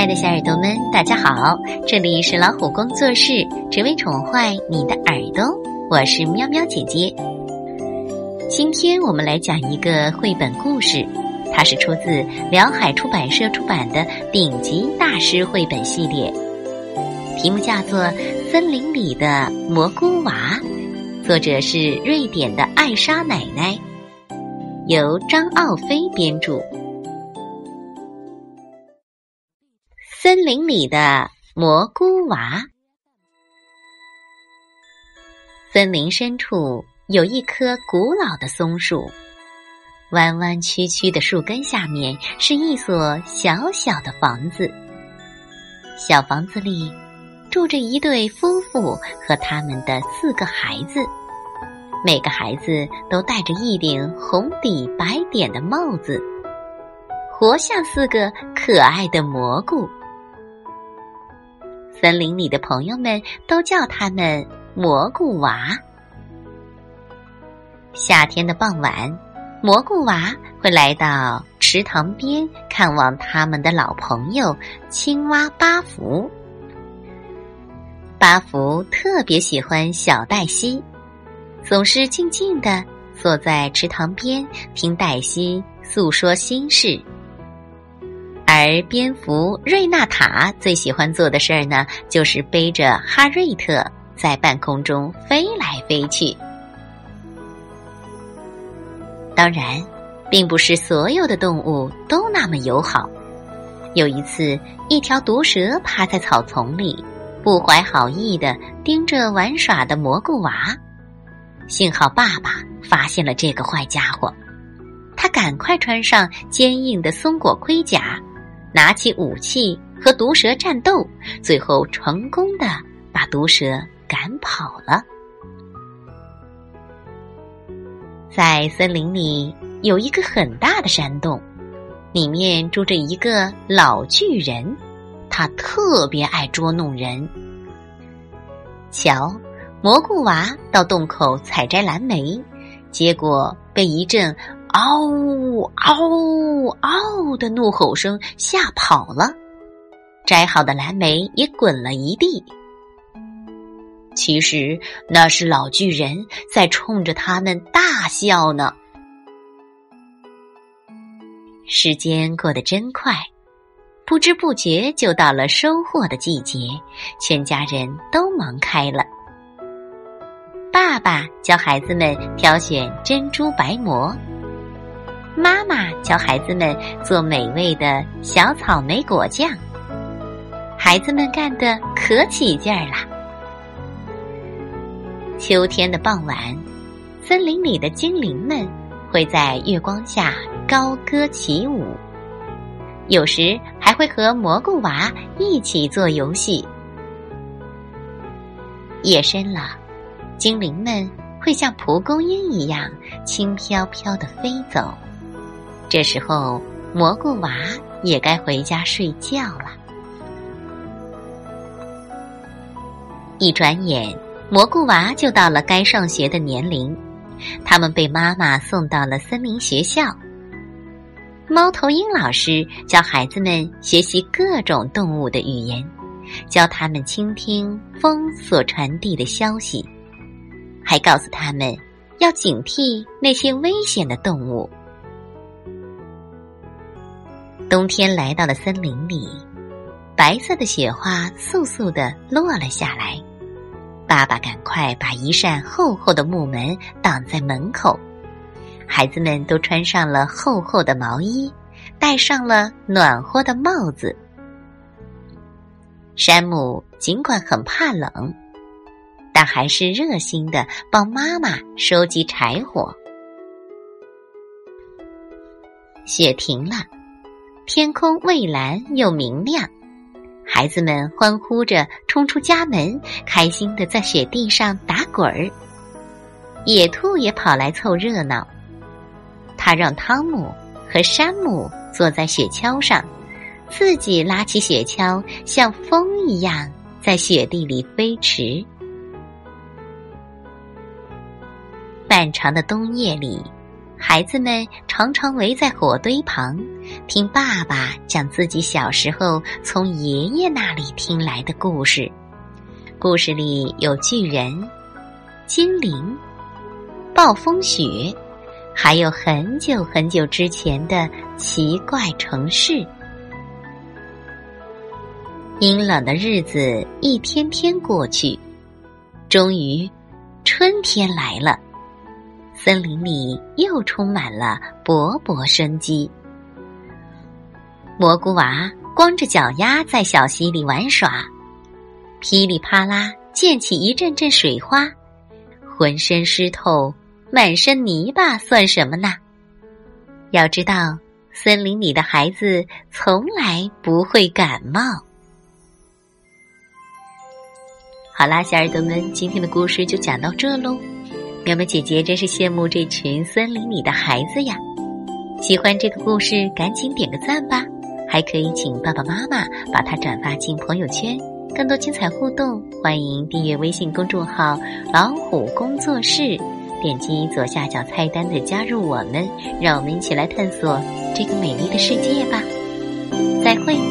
爱的小耳朵们，大家好！这里是老虎工作室，只为宠坏你的耳朵。我是喵喵姐姐。今天我们来讲一个绘本故事，它是出自辽海出版社出版的顶级大师绘本系列，题目叫做《森林里的蘑菇娃》，作者是瑞典的艾莎奶奶，由张奥飞编著。森林里的蘑菇娃。森林深处有一棵古老的松树，弯弯曲曲的树根下面是一所小小的房子。小房子里住着一对夫妇和他们的四个孩子，每个孩子都戴着一顶红底白点的帽子，活像四个可爱的蘑菇。森林里的朋友们都叫他们蘑菇娃。夏天的傍晚，蘑菇娃会来到池塘边看望他们的老朋友青蛙巴福。巴福特别喜欢小黛西，总是静静的坐在池塘边听黛西诉说心事。而蝙蝠瑞纳塔最喜欢做的事儿呢，就是背着哈瑞特在半空中飞来飞去。当然，并不是所有的动物都那么友好。有一次，一条毒蛇趴在草丛里，不怀好意的盯着玩耍的蘑菇娃。幸好爸爸发现了这个坏家伙，他赶快穿上坚硬的松果盔甲。拿起武器和毒蛇战斗，最后成功的把毒蛇赶跑了。在森林里有一个很大的山洞，里面住着一个老巨人，他特别爱捉弄人。瞧，蘑菇娃到洞口采摘蓝莓，结果被一阵。嗷呜嗷呜嗷呜的怒吼声吓跑了，摘好的蓝莓也滚了一地。其实那是老巨人在冲着他们大笑呢。时间过得真快，不知不觉就到了收获的季节，全家人都忙开了。爸爸教孩子们挑选珍珠白蘑。妈妈教孩子们做美味的小草莓果酱，孩子们干得可起劲儿了。秋天的傍晚，森林里的精灵们会在月光下高歌起舞，有时还会和蘑菇娃一起做游戏。夜深了，精灵们会像蒲公英一样轻飘飘的飞走。这时候，蘑菇娃也该回家睡觉了。一转眼，蘑菇娃就到了该上学的年龄。他们被妈妈送到了森林学校。猫头鹰老师教孩子们学习各种动物的语言，教他们倾听风所传递的消息，还告诉他们要警惕那些危险的动物。冬天来到了森林里，白色的雪花簌簌的落了下来。爸爸赶快把一扇厚厚的木门挡在门口，孩子们都穿上了厚厚的毛衣，戴上了暖和的帽子。山姆尽管很怕冷，但还是热心的帮妈妈收集柴火。雪停了。天空蔚蓝又明亮，孩子们欢呼着冲出家门，开心的在雪地上打滚儿。野兔也跑来凑热闹，他让汤姆和山姆坐在雪橇上，自己拉起雪橇，像风一样在雪地里飞驰。漫长的冬夜里。孩子们常常围在火堆旁，听爸爸讲自己小时候从爷爷那里听来的故事。故事里有巨人、精灵、暴风雪，还有很久很久之前的奇怪城市。阴冷的日子一天天过去，终于春天来了。森林里又充满了勃勃生机。蘑菇娃光着脚丫在小溪里玩耍，噼里啪啦溅起一阵阵水花，浑身湿透，满身泥巴，算什么呢？要知道，森林里的孩子从来不会感冒。好啦，小耳朵们，今天的故事就讲到这喽。苗苗姐姐真是羡慕这群森林里的孩子呀！喜欢这个故事，赶紧点个赞吧！还可以请爸爸妈妈把它转发进朋友圈。更多精彩互动，欢迎订阅微信公众号“老虎工作室”，点击左下角菜单的“加入我们”，让我们一起来探索这个美丽的世界吧！再会。